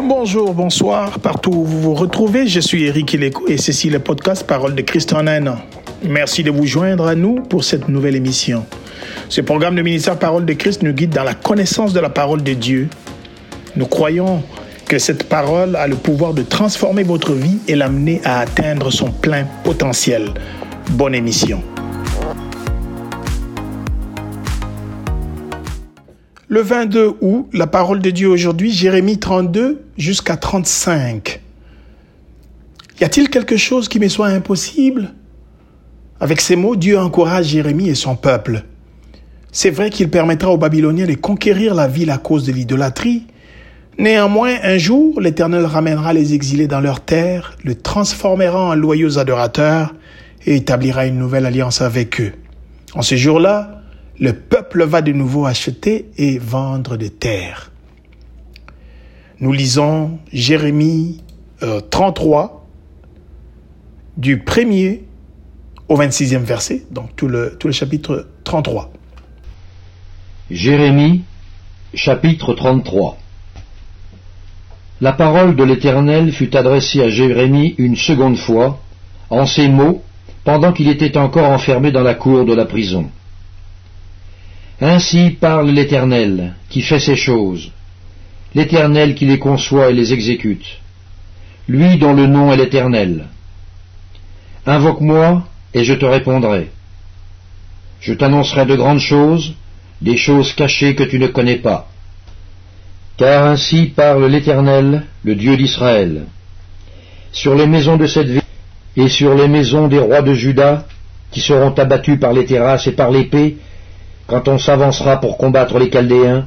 Bonjour, bonsoir, partout où vous vous retrouvez, je suis Eric Ileko et ceci est le podcast Parole de Christ en un an. Merci de vous joindre à nous pour cette nouvelle émission. Ce programme de ministère Parole de Christ nous guide dans la connaissance de la parole de Dieu. Nous croyons que cette parole a le pouvoir de transformer votre vie et l'amener à atteindre son plein potentiel. Bonne émission. Le 22 août, la parole de Dieu aujourd'hui, Jérémie 32 jusqu'à 35. Y a-t-il quelque chose qui me soit impossible? Avec ces mots, Dieu encourage Jérémie et son peuple. C'est vrai qu'il permettra aux Babyloniens de conquérir la ville à cause de l'idolâtrie. Néanmoins, un jour, l'Éternel ramènera les exilés dans leur terre, le transformera en loyaux adorateurs et établira une nouvelle alliance avec eux. En ce jour-là, le peuple va de nouveau acheter et vendre des terres. Nous lisons Jérémie 33 euh, du 1er au 26e verset, donc tout le, tout le chapitre 33. Jérémie chapitre 33 La parole de l'Éternel fut adressée à Jérémie une seconde fois, en ces mots, pendant qu'il était encore enfermé dans la cour de la prison. Ainsi parle l'Éternel, qui fait ces choses, l'Éternel qui les conçoit et les exécute, lui dont le nom est l'Éternel. Invoque-moi, et je te répondrai. Je t'annoncerai de grandes choses, des choses cachées que tu ne connais pas. Car ainsi parle l'Éternel, le Dieu d'Israël. Sur les maisons de cette ville et sur les maisons des rois de Juda, qui seront abattus par les terrasses et par l'épée, quand on s'avancera pour combattre les Chaldéens,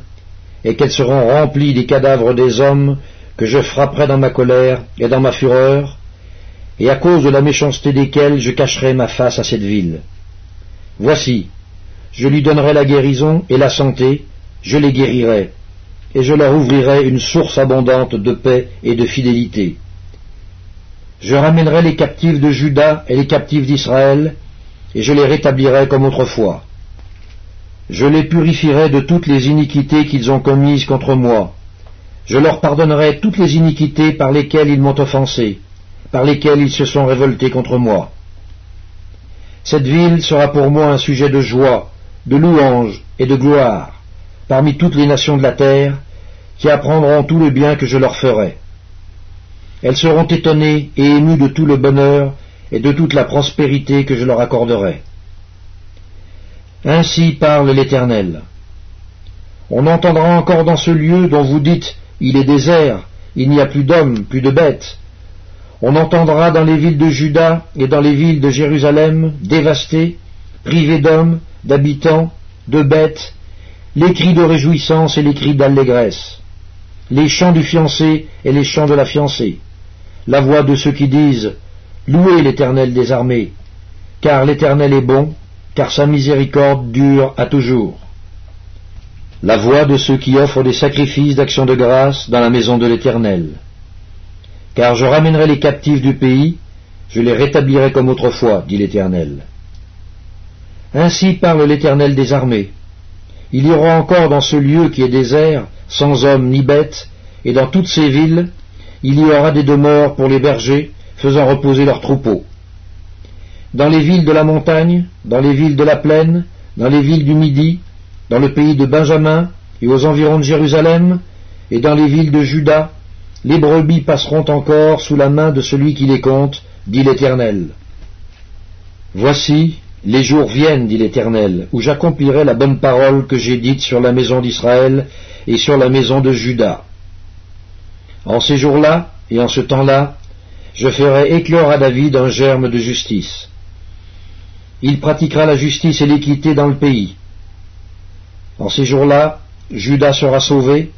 et qu'elles seront remplies des cadavres des hommes que je frapperai dans ma colère et dans ma fureur, et à cause de la méchanceté desquels je cacherai ma face à cette ville. Voici, je lui donnerai la guérison et la santé, je les guérirai, et je leur ouvrirai une source abondante de paix et de fidélité. Je ramènerai les captifs de Juda et les captifs d'Israël, et je les rétablirai comme autrefois je les purifierai de toutes les iniquités qu'ils ont commises contre moi. Je leur pardonnerai toutes les iniquités par lesquelles ils m'ont offensé, par lesquelles ils se sont révoltés contre moi. Cette ville sera pour moi un sujet de joie, de louange et de gloire, parmi toutes les nations de la terre, qui apprendront tout le bien que je leur ferai. Elles seront étonnées et émues de tout le bonheur et de toute la prospérité que je leur accorderai. Ainsi parle l'Éternel. On entendra encore dans ce lieu dont vous dites Il est désert, il n'y a plus d'hommes, plus de bêtes. On entendra dans les villes de Juda et dans les villes de Jérusalem, dévastées, privées d'hommes, d'habitants, de bêtes, les cris de réjouissance et les cris d'allégresse, les chants du fiancé et les chants de la fiancée, la voix de ceux qui disent Louez l'Éternel des armées, car l'Éternel est bon, car sa miséricorde dure à toujours. La voix de ceux qui offrent des sacrifices d'action de grâce dans la maison de l'Éternel. Car je ramènerai les captifs du pays, je les rétablirai comme autrefois, dit l'Éternel. Ainsi parle l'Éternel des armées. Il y aura encore dans ce lieu qui est désert, sans hommes ni bêtes, et dans toutes ces villes, il y aura des demeures pour les bergers, faisant reposer leurs troupeaux dans les villes de la montagne, dans les villes de la plaine, dans les villes du Midi, dans le pays de Benjamin et aux environs de Jérusalem, et dans les villes de Juda, les brebis passeront encore sous la main de celui qui les compte, dit l'Éternel. Voici, les jours viennent, dit l'Éternel, où j'accomplirai la bonne parole que j'ai dite sur la maison d'Israël et sur la maison de Juda. En ces jours-là et en ce temps-là, je ferai éclore à David un germe de justice il pratiquera la justice et l'équité dans le pays. En ces jours-là, Judas sera sauvé,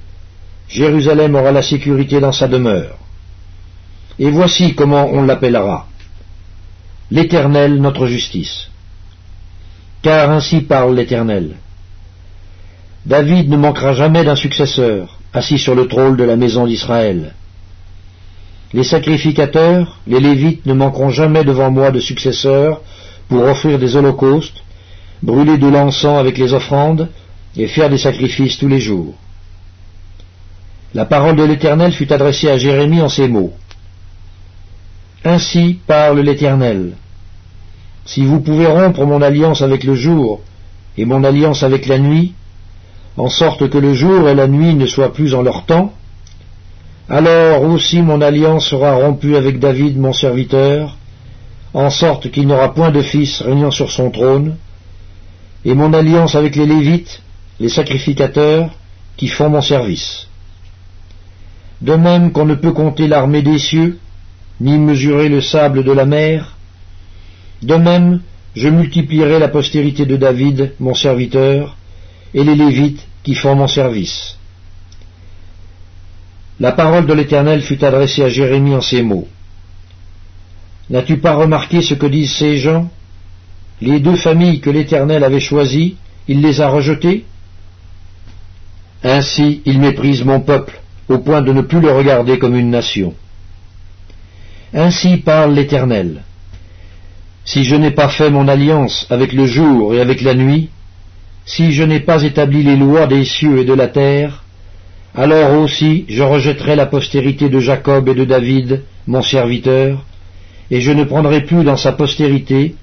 Jérusalem aura la sécurité dans sa demeure. Et voici comment on l'appellera. L'Éternel notre justice. Car ainsi parle l'Éternel. David ne manquera jamais d'un successeur, assis sur le trône de la maison d'Israël. Les sacrificateurs, les Lévites ne manqueront jamais devant moi de successeurs pour offrir des holocaustes, brûler de l'encens avec les offrandes et faire des sacrifices tous les jours. La parole de l'Éternel fut adressée à Jérémie en ces mots. Ainsi parle l'Éternel. Si vous pouvez rompre mon alliance avec le jour et mon alliance avec la nuit, en sorte que le jour et la nuit ne soient plus en leur temps, alors aussi mon alliance sera rompue avec David mon serviteur, en sorte qu'il n'aura point de fils régnant sur son trône, et mon alliance avec les Lévites, les sacrificateurs, qui font mon service. De même qu'on ne peut compter l'armée des cieux, ni mesurer le sable de la mer, de même je multiplierai la postérité de David, mon serviteur, et les Lévites qui font mon service. La parole de l'Éternel fut adressée à Jérémie en ces mots. N'as-tu pas remarqué ce que disent ces gens? Les deux familles que l'Éternel avait choisies, il les a rejetées? Ainsi il méprise mon peuple, au point de ne plus le regarder comme une nation. Ainsi parle l'Éternel. Si je n'ai pas fait mon alliance avec le jour et avec la nuit, si je n'ai pas établi les lois des cieux et de la terre, alors aussi je rejetterai la postérité de Jacob et de David, mon serviteur, et je ne prendrai plus dans sa postérité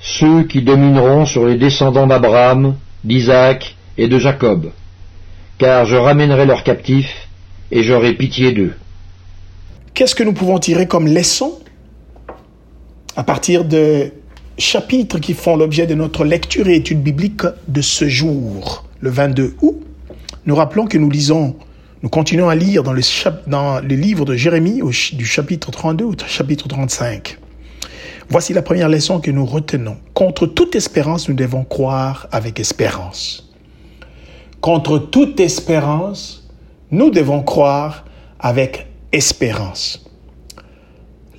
ceux qui domineront sur les descendants d'Abraham, d'Isaac et de Jacob, car je ramènerai leurs captifs, et j'aurai pitié d'eux. Qu'est-ce que nous pouvons tirer comme leçon à partir de chapitres qui font l'objet de notre lecture et étude biblique de ce jour, le 22 août? Nous rappelons que nous lisons, nous continuons à lire dans le, livre de Jérémie du chapitre 32 au chapitre 35. Voici la première leçon que nous retenons. Contre toute espérance, nous devons croire avec espérance. Contre toute espérance, nous devons croire avec espérance.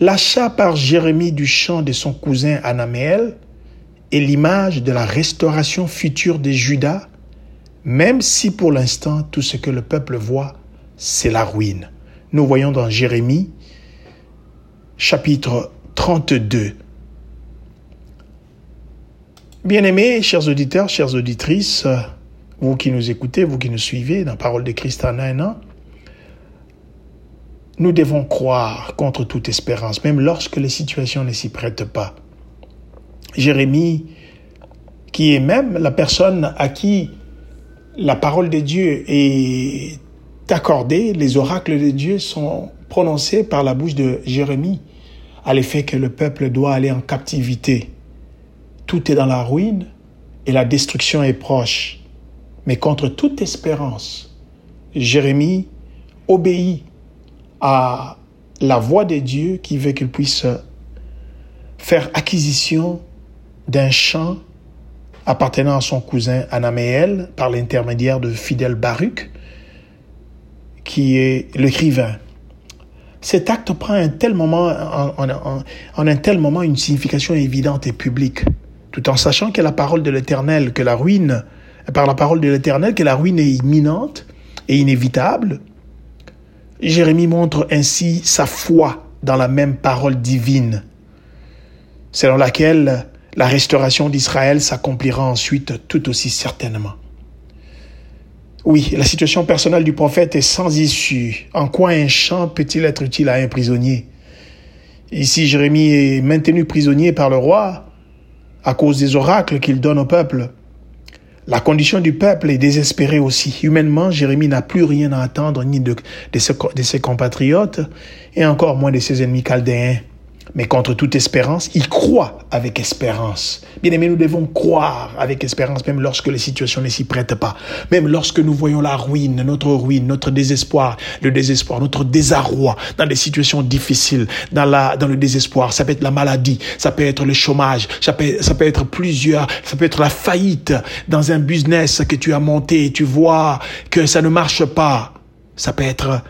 L'achat par Jérémie du champ de son cousin Anaméel est l'image de la restauration future des Judas, même si pour l'instant tout ce que le peuple voit, c'est la ruine. Nous voyons dans Jérémie chapitre 32. Bien-aimés, chers auditeurs, chères auditrices, vous qui nous écoutez, vous qui nous suivez dans Parole de Christ en un an, nous devons croire contre toute espérance, même lorsque les situations ne s'y prêtent pas. Jérémie, qui est même la personne à qui la parole de Dieu est accordée, les oracles de Dieu sont prononcés par la bouche de Jérémie, à l'effet que le peuple doit aller en captivité. Tout est dans la ruine et la destruction est proche. Mais contre toute espérance, Jérémie obéit à la voix de Dieu qui veut qu'il puisse faire acquisition d'un champ appartenant à son cousin Anaméel par l'intermédiaire de Fidèle Baruch, qui est l'écrivain. Cet acte prend un tel moment, en, un tel moment une signification évidente et publique, tout en sachant que la parole de l'Éternel, que la ruine, par la parole de l'Éternel, que la ruine est imminente et inévitable, Jérémie montre ainsi sa foi dans la même parole divine, selon laquelle la restauration d'Israël s'accomplira ensuite tout aussi certainement. Oui, la situation personnelle du prophète est sans issue. En quoi un champ peut-il être utile à un prisonnier? Ici, Jérémie est maintenu prisonnier par le roi à cause des oracles qu'il donne au peuple. La condition du peuple est désespérée aussi. Humainement, Jérémie n'a plus rien à attendre ni de, de, ses, de ses compatriotes et encore moins de ses ennemis chaldéens. Mais contre toute espérance, il croit avec espérance. Bien aimé, nous devons croire avec espérance, même lorsque les situations ne s'y prêtent pas. Même lorsque nous voyons la ruine, notre ruine, notre désespoir, le désespoir, notre désarroi dans des situations difficiles, dans, la, dans le désespoir. Ça peut être la maladie, ça peut être le chômage, ça peut, ça peut être plusieurs, ça peut être la faillite dans un business que tu as monté et tu vois que ça ne marche pas. Ça peut être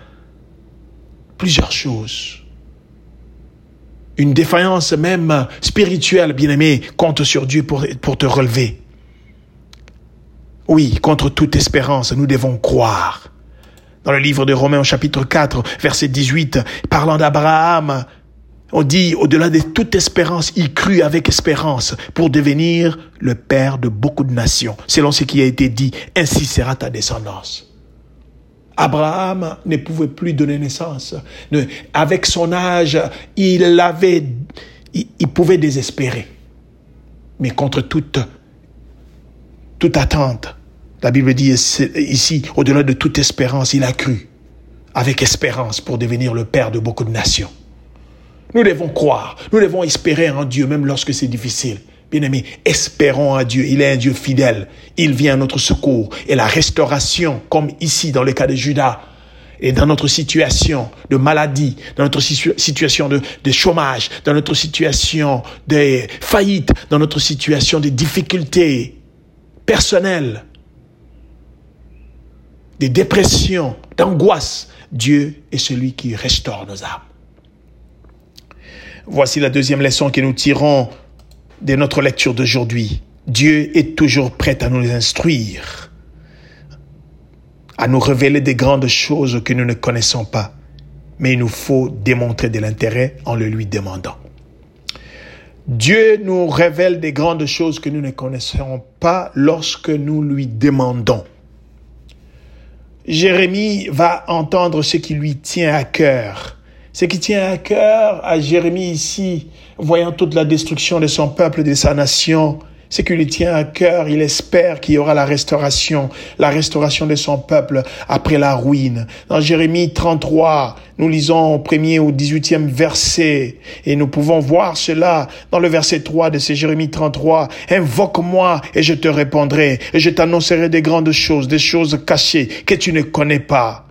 plusieurs choses une défaillance même spirituelle, bien-aimé, compte sur Dieu pour, te relever. Oui, contre toute espérance, nous devons croire. Dans le livre de Romains chapitre 4, verset 18, parlant d'Abraham, on dit, au-delà de toute espérance, il crut avec espérance pour devenir le père de beaucoup de nations. Selon ce qui a été dit, ainsi sera ta descendance. Abraham ne pouvait plus donner naissance. Avec son âge, il avait, il, pouvait désespérer. Mais contre toute, toute attente, la Bible dit ici, au-delà de toute espérance, il a cru avec espérance pour devenir le père de beaucoup de nations. Nous devons croire, nous devons espérer en Dieu même lorsque c'est difficile. Bien-aimés, espérons en Dieu. Il est un Dieu fidèle. Il vient à notre secours. Et la restauration, comme ici dans le cas de Judas, et dans notre situation de maladie, dans notre situation de, de, chômage, dans notre situation de faillite, dans notre situation de difficultés personnelles, des dépressions, d'angoisse, Dieu est celui qui restaure nos âmes. Voici la deuxième leçon que nous tirons de notre lecture d'aujourd'hui. Dieu est toujours prêt à nous instruire, à nous révéler des grandes choses que nous ne connaissons pas, mais il nous faut démontrer de l'intérêt en le lui demandant. Dieu nous révèle des grandes choses que nous ne connaissons pas lorsque nous lui demandons. Jérémie va entendre ce qui lui tient à cœur. Ce qui tient à cœur à Jérémie ici, voyant toute la destruction de son peuple, de sa nation, ce qui lui tient à cœur, il espère qu'il y aura la restauration, la restauration de son peuple après la ruine. Dans Jérémie 33, nous lisons au premier au 18e verset et nous pouvons voir cela dans le verset 3 de ce Jérémie 33. Invoque-moi et je te répondrai et je t'annoncerai des grandes choses, des choses cachées que tu ne connais pas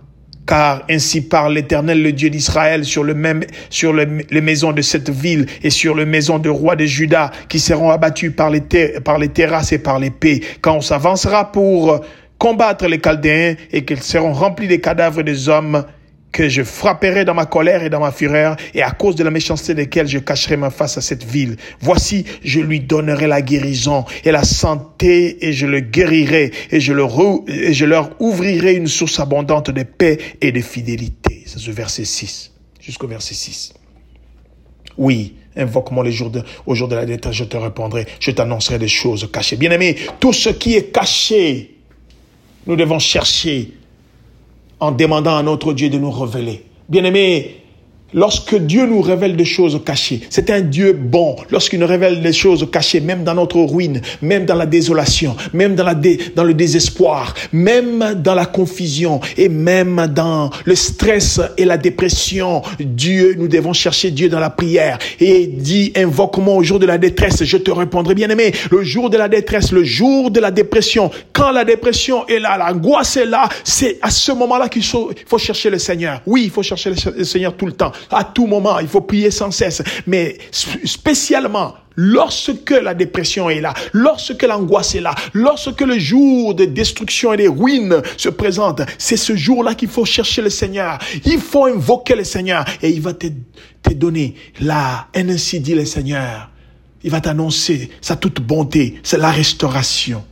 car ainsi parle l'Éternel, le Dieu d'Israël, sur le même, sur les maisons de cette ville et sur les maisons de rois de Juda qui seront abattus par les, par les terrasses et par l'épée. Quand on s'avancera pour combattre les Chaldéens et qu'ils seront remplis des cadavres des hommes que je frapperai dans ma colère et dans ma fureur, et à cause de la méchanceté desquelles je cacherai ma face à cette ville. Voici, je lui donnerai la guérison et la santé, et je le guérirai, et je, le je leur ouvrirai une source abondante de paix et de fidélité. C'est ce verset 6, jusqu'au verset 6. Oui, invoque-moi les jours de, au jour de la détresse, je te répondrai, je t'annoncerai des choses cachées. Bien aimé, tout ce qui est caché, nous devons chercher en demandant à notre Dieu de nous révéler. Bien-aimés, Lorsque Dieu nous révèle des choses cachées, c'est un Dieu bon. Lorsqu'il nous révèle des choses cachées, même dans notre ruine, même dans la désolation, même dans, la dans le désespoir, même dans la confusion et même dans le stress et la dépression, Dieu, nous devons chercher Dieu dans la prière et dit, invoque-moi au jour de la détresse, je te répondrai. Bien aimé, le jour de la détresse, le jour de la dépression, quand la dépression est là, l'angoisse est là, c'est à ce moment-là qu'il faut chercher le Seigneur. Oui, il faut chercher le Seigneur tout le temps à tout moment. Il faut prier sans cesse. Mais spécialement, lorsque la dépression est là, lorsque l'angoisse est là, lorsque le jour de destruction et de ruines se présente, c'est ce jour-là qu'il faut chercher le Seigneur. Il faut invoquer le Seigneur et il va te, te donner la, ainsi dit le Seigneur. Il va t'annoncer sa toute bonté, c'est la restauration.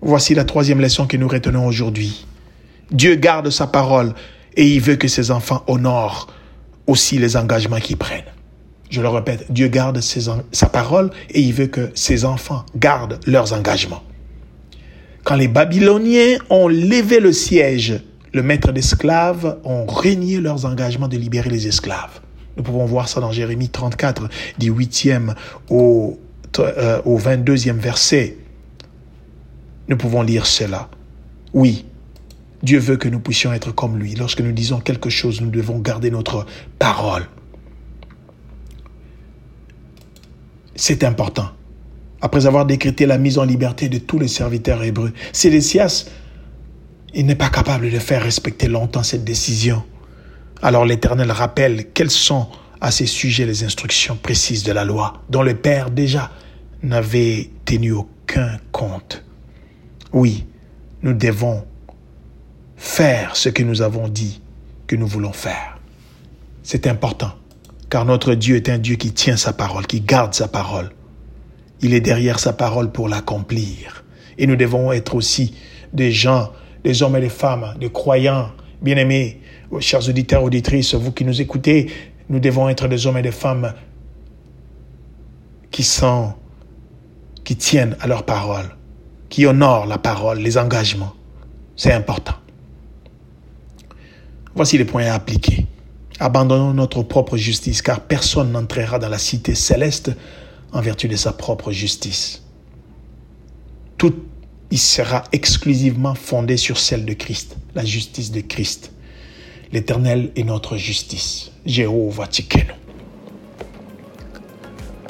Voici la troisième leçon que nous retenons aujourd'hui. Dieu garde sa parole et il veut que ses enfants honorent aussi les engagements qu'ils prennent. Je le répète, Dieu garde sa parole et il veut que ses enfants gardent leurs engagements. Quand les Babyloniens ont levé le siège, le maître d'esclaves ont régné leurs engagements de libérer les esclaves. Nous pouvons voir ça dans Jérémie 34, du 8e au, euh, au 22e verset. Nous pouvons lire cela. Oui, Dieu veut que nous puissions être comme lui. Lorsque nous disons quelque chose, nous devons garder notre parole. C'est important. Après avoir décrété la mise en liberté de tous les serviteurs hébreux, Sédécias, il n'est pas capable de faire respecter longtemps cette décision. Alors l'Éternel rappelle quelles sont à ces sujets les instructions précises de la loi, dont le Père déjà n'avait tenu aucun compte. Oui, nous devons faire ce que nous avons dit que nous voulons faire. C'est important, car notre Dieu est un Dieu qui tient sa parole, qui garde sa parole. Il est derrière sa parole pour l'accomplir. Et nous devons être aussi des gens, des hommes et des femmes, des croyants, bien-aimés, chers auditeurs, auditrices, vous qui nous écoutez, nous devons être des hommes et des femmes qui sont, qui tiennent à leur parole, qui honorent la parole, les engagements C'est important. Voici les points à appliquer. Abandonnons notre propre justice, car personne n'entrera dans la cité céleste en vertu de sa propre justice. Tout y sera exclusivement fondé sur celle de Christ, la justice de Christ. L'Éternel est notre justice. Jéhovah Tikenu.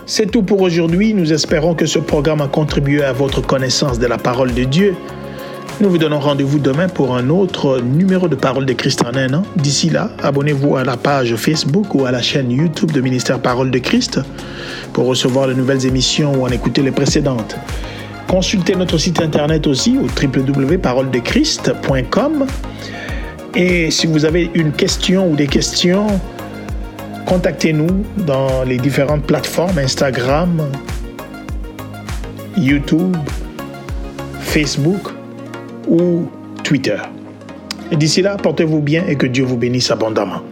C'est tout pour aujourd'hui. Nous espérons que ce programme a contribué à votre connaissance de la parole de Dieu. Nous vous donnons rendez-vous demain pour un autre numéro de Parole de Christ en un an. D'ici là, abonnez-vous à la page Facebook ou à la chaîne YouTube de Ministère Parole de Christ pour recevoir de nouvelles émissions ou en écouter les précédentes. Consultez notre site internet aussi au www.paroledechrist.com. Et si vous avez une question ou des questions, contactez-nous dans les différentes plateformes Instagram, YouTube, Facebook ou Twitter. D'ici là, portez-vous bien et que Dieu vous bénisse abondamment.